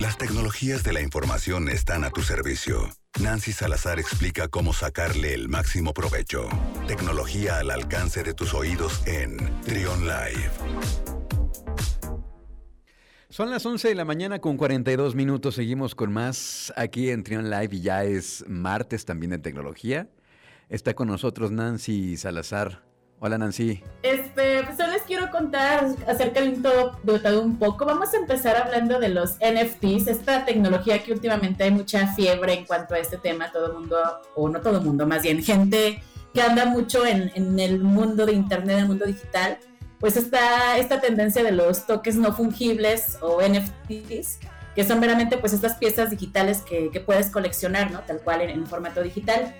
Las tecnologías de la información están a tu servicio. Nancy Salazar explica cómo sacarle el máximo provecho. Tecnología al alcance de tus oídos en Trion Live. Son las 11 de la mañana con 42 minutos. Seguimos con más aquí en Trion Live y ya es martes también de tecnología. Está con nosotros Nancy Salazar. Hola Nancy. Este, pues quiero contar acerca de todo, de un poco. Vamos a empezar hablando de los NFTs, esta tecnología que últimamente hay mucha fiebre en cuanto a este tema. Todo el mundo, o no todo el mundo, más bien gente que anda mucho en, en el mundo de Internet, en el mundo digital. Pues está esta tendencia de los toques no fungibles o NFTs, que son meramente pues estas piezas digitales que, que puedes coleccionar, ¿no? Tal cual en, en formato digital.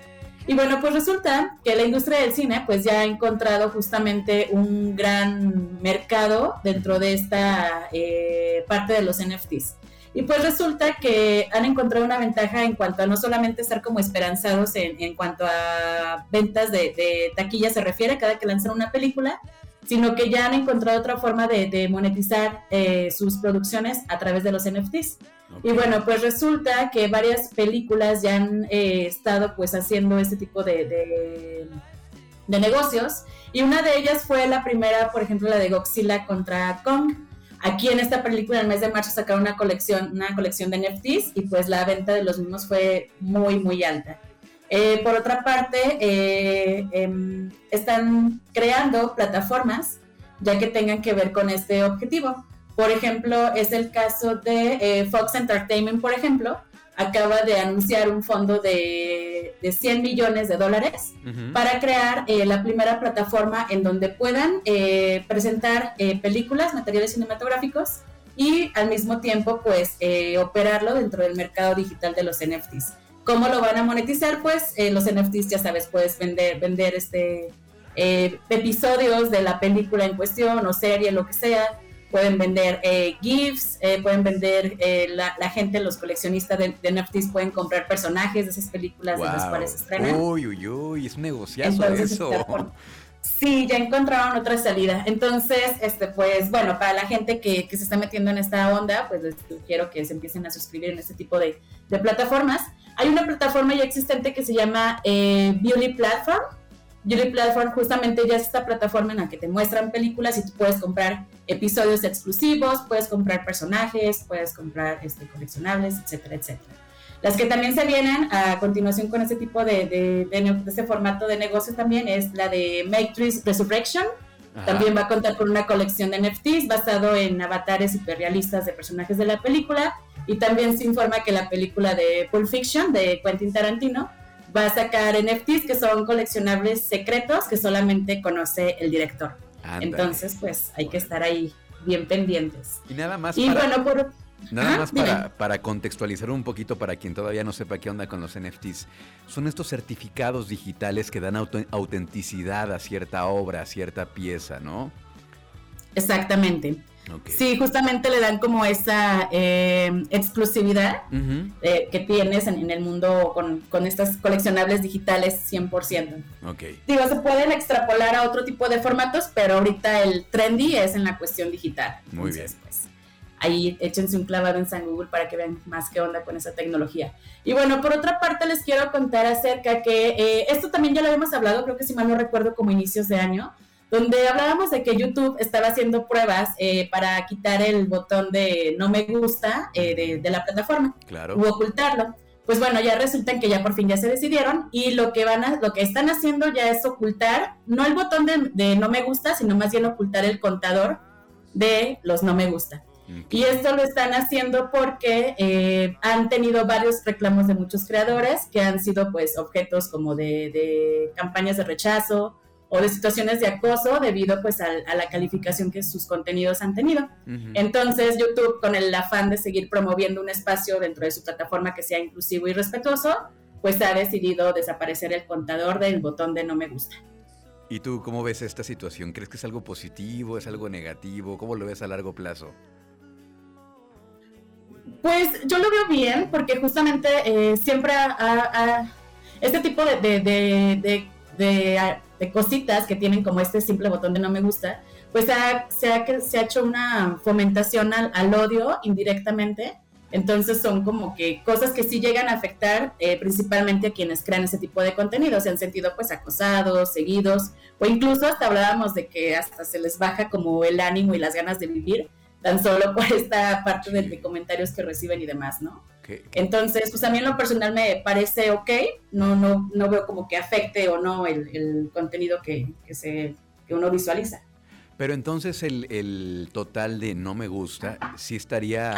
Y bueno, pues resulta que la industria del cine pues ya ha encontrado justamente un gran mercado dentro de esta eh, parte de los NFTs. Y pues resulta que han encontrado una ventaja en cuanto a no solamente estar como esperanzados en, en cuanto a ventas de, de, taquilla se refiere cada que lanzan una película, sino que ya han encontrado otra forma de, de monetizar eh, sus producciones a través de los NFTs. Okay. Y bueno, pues resulta que varias películas ya han eh, estado pues haciendo este tipo de, de, de, negocios y una de ellas fue la primera, por ejemplo, la de Godzilla contra Kong. Aquí en esta película, en el mes de marzo, sacaron una colección, una colección de NFTs y pues la venta de los mismos fue muy, muy alta. Eh, por otra parte, eh, eh, están creando plataformas ya que tengan que ver con este objetivo. Por ejemplo, es el caso de eh, Fox Entertainment, por ejemplo, acaba de anunciar un fondo de, de 100 millones de dólares uh -huh. para crear eh, la primera plataforma en donde puedan eh, presentar eh, películas, materiales cinematográficos y al mismo tiempo pues eh, operarlo dentro del mercado digital de los NFTs. ¿Cómo lo van a monetizar? Pues los NFTs, ya sabes, puedes vender, vender este, episodios de la película en cuestión o serie, lo que sea pueden vender eh, GIFs, eh, pueden vender, eh, la, la, gente, los coleccionistas de, de, NFTs pueden comprar personajes de esas películas wow. de las cuales se estrenan. Uy, uy, uy, es un negociazo Entonces, eso. Por, sí, ya encontraron otra salida. Entonces, este, pues, bueno, para la gente que, que, se está metiendo en esta onda, pues les sugiero que se empiecen a suscribir en este tipo de, de plataformas. Hay una plataforma ya existente que se llama eh, Beauty Platform, Beauty Platform justamente ya es esta plataforma en la que te muestran películas y tú puedes comprar episodios exclusivos, puedes comprar personajes, puedes comprar este, coleccionables, etcétera, etcétera. Las que también se vienen a continuación con este tipo de, de, de, de este formato de negocio también es la de Matrix Resurrection. Ajá. También va a contar con una colección de NFTs basado en avatares hiperrealistas de personajes de la película. Y también se informa que la película de Pulp Fiction de Quentin Tarantino va a sacar NFTs que son coleccionables secretos que solamente conoce el director. Andale. Entonces, pues hay que estar ahí bien pendientes. Y nada más y para, bueno, por, nada más para, para, contextualizar un poquito para quien todavía no sepa qué onda con los NFTs. Son estos certificados digitales que dan autenticidad a cierta obra, a cierta pieza, ¿no? Exactamente. Okay. Sí, justamente le dan como esa eh, exclusividad uh -huh. eh, que tienes en, en, el mundo con, con, estas coleccionables digitales 100%. Okay. Digo, se pueden extrapolar a otro tipo de formatos, pero ahorita el trendy es en la cuestión digital. Muy Entonces, bien. Pues, ahí échense un clavado en San Google para que vean más qué onda con esa tecnología. Y bueno, por otra parte les quiero contar acerca que eh, esto también ya lo habíamos hablado, creo que si mal no recuerdo como inicios de año, donde hablábamos de que YouTube estaba haciendo pruebas eh, para quitar el botón de no me gusta eh, de, de, la plataforma claro. u ocultarlo. Pues bueno, ya resulta que ya por fin ya se decidieron y lo que van a, lo que están haciendo ya es ocultar, no el botón de, de no me gusta, sino más bien ocultar el contador de los no me gusta. Y esto lo están haciendo porque eh, han tenido varios reclamos de muchos creadores que han sido pues objetos como de, de campañas de rechazo, o de situaciones de acoso debido pues a, a, la calificación que sus contenidos han tenido. Uh -huh. Entonces YouTube con el afán de seguir promoviendo un espacio dentro de su plataforma que sea inclusivo y respetuoso, pues ha decidido desaparecer el contador del botón de no me gusta. ¿Y tú cómo ves esta situación? ¿Crees que es algo positivo, es algo negativo? ¿Cómo lo ves a largo plazo? Pues yo lo veo bien porque justamente eh, siempre a, a, este tipo de, de, de, de de cositas que tienen como este simple botón de no me gusta, pues ha, se, ha, se ha hecho una fomentación al, al, odio indirectamente Entonces son como que cosas que sí llegan a afectar eh, principalmente a quienes crean ese tipo de contenido, se han sentido pues acosados, seguidos, o incluso hasta hablábamos de que hasta se les baja como el ánimo y las ganas de vivir, tan solo por esta parte de, comentarios que reciben y demás, ¿no? Entonces, pues a mí en lo personal me parece ok, no, no, no veo como que afecte o no el, contenido que, se, que uno visualiza. Pero entonces el, el, total de no me gusta sí estaría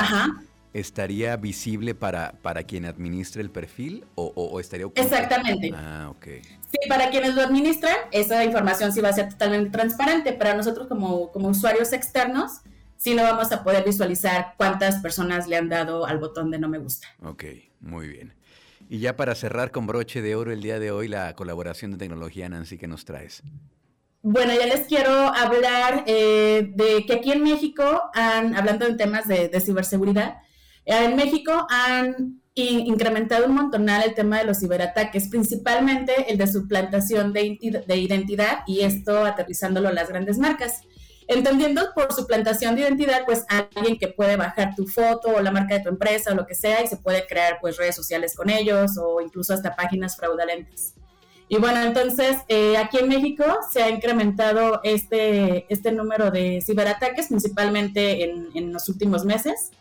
estaría visible para, para quien administre el perfil o, estaría Exactamente. Ah, ok. Sí, para quienes lo administran, esa información sí va a ser totalmente transparente. Para nosotros como, como usuarios externos, sí no vamos a poder visualizar cuántas personas le han dado al botón de no me gusta. Ok, muy bien. Y ya para cerrar con broche de oro el día de hoy, la colaboración de tecnología, Nancy, ¿qué nos traes? Bueno, ya les quiero hablar eh, de que aquí en México, hablando de temas de, de ciberseguridad, en México han incrementado un montonal el tema de los ciberataques, principalmente el de suplantación de, identidad y esto aterrizándolo a las grandes marcas. Entendiendo por suplantación de identidad, pues alguien que puede bajar tu foto o la marca de tu empresa o lo que sea y se puede crear pues redes sociales con ellos o incluso hasta páginas fraudulentas. Y bueno, entonces eh, aquí en México se ha incrementado este, este número de ciberataques, principalmente en, en los últimos meses.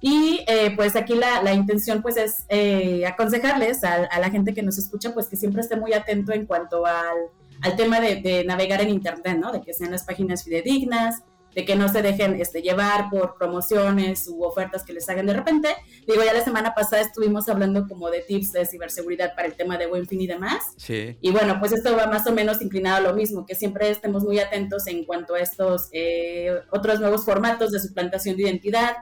Y eh, pues aquí la, la, intención pues es eh, aconsejarles a, a, la gente que nos escucha pues que siempre esté muy atento en cuanto al, al tema de, de, navegar en internet, ¿no? De que sean las páginas fidedignas, de que no se dejen este, llevar por promociones u ofertas que les hagan de repente. Digo, ya la semana pasada estuvimos hablando como de tips de ciberseguridad para el tema de buen fin y demás. Sí. Y bueno, pues esto va más o menos inclinado a lo mismo, que siempre estemos muy atentos en cuanto a estos eh, otros nuevos formatos de suplantación de identidad,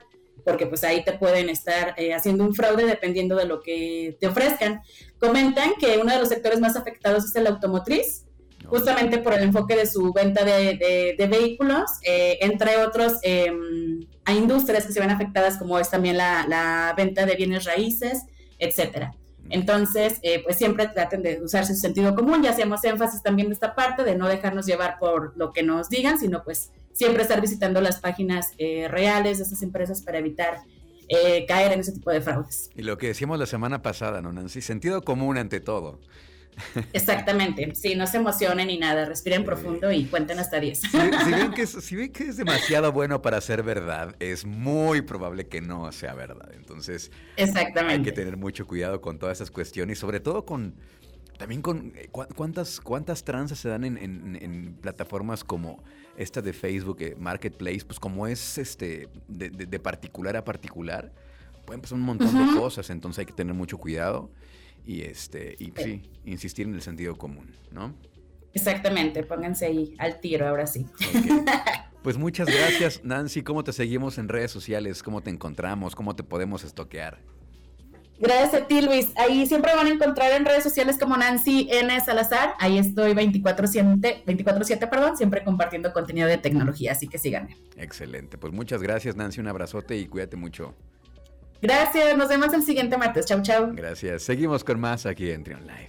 porque pues ahí te pueden estar eh, haciendo un fraude dependiendo de lo que te ofrezcan. Comentan que uno de los sectores más afectados es el automotriz, justamente por el enfoque de su venta de, vehículos, eh, entre otros em, a industrias que se ven afectadas como es también la, venta de bienes raíces, etcétera. Entonces, eh, pues siempre traten de usarse su sentido común, ya hacemos énfasis también de esta parte, de no dejarnos llevar por lo que nos digan, sino pues siempre estar visitando las páginas eh, reales de esas empresas para evitar eh, caer en ese tipo de fraudes. Y lo que decíamos la semana pasada, ¿no, Nancy? Sentido común ante todo. Exactamente, sí, no se emocionen ni nada, respiren profundo y cuenten hasta 10. Si, ven que es, si ven que es demasiado bueno para ser verdad, es muy probable que no sea verdad. Entonces, Exactamente. hay que tener mucho cuidado con todas esas cuestiones y sobre todo con, también con eh, cuántas, cuántas tranzas se dan en, plataformas como esta de Facebook, eh, Marketplace, pues como es este de, particular a particular, pueden pasar un montón de cosas, entonces hay que tener mucho cuidado y este y sí, insistir en el sentido común, ¿no? Exactamente, pónganse ahí al tiro ahora sí. Pues muchas gracias, Nancy. ¿Cómo te seguimos en redes sociales? ¿Cómo te encontramos? ¿Cómo te podemos estoquear? Gracias a ti, Luis. Ahí siempre van a encontrar en redes sociales como Nancy N. Salazar. Ahí estoy 24-7, 24 perdón, siempre compartiendo contenido de tecnología, así que síganme. Excelente. Pues muchas gracias, Nancy. Un abrazote y cuídate mucho. Gracias. Nos vemos el siguiente martes. Chau, chau. Gracias. Seguimos con más aquí en Trion Live.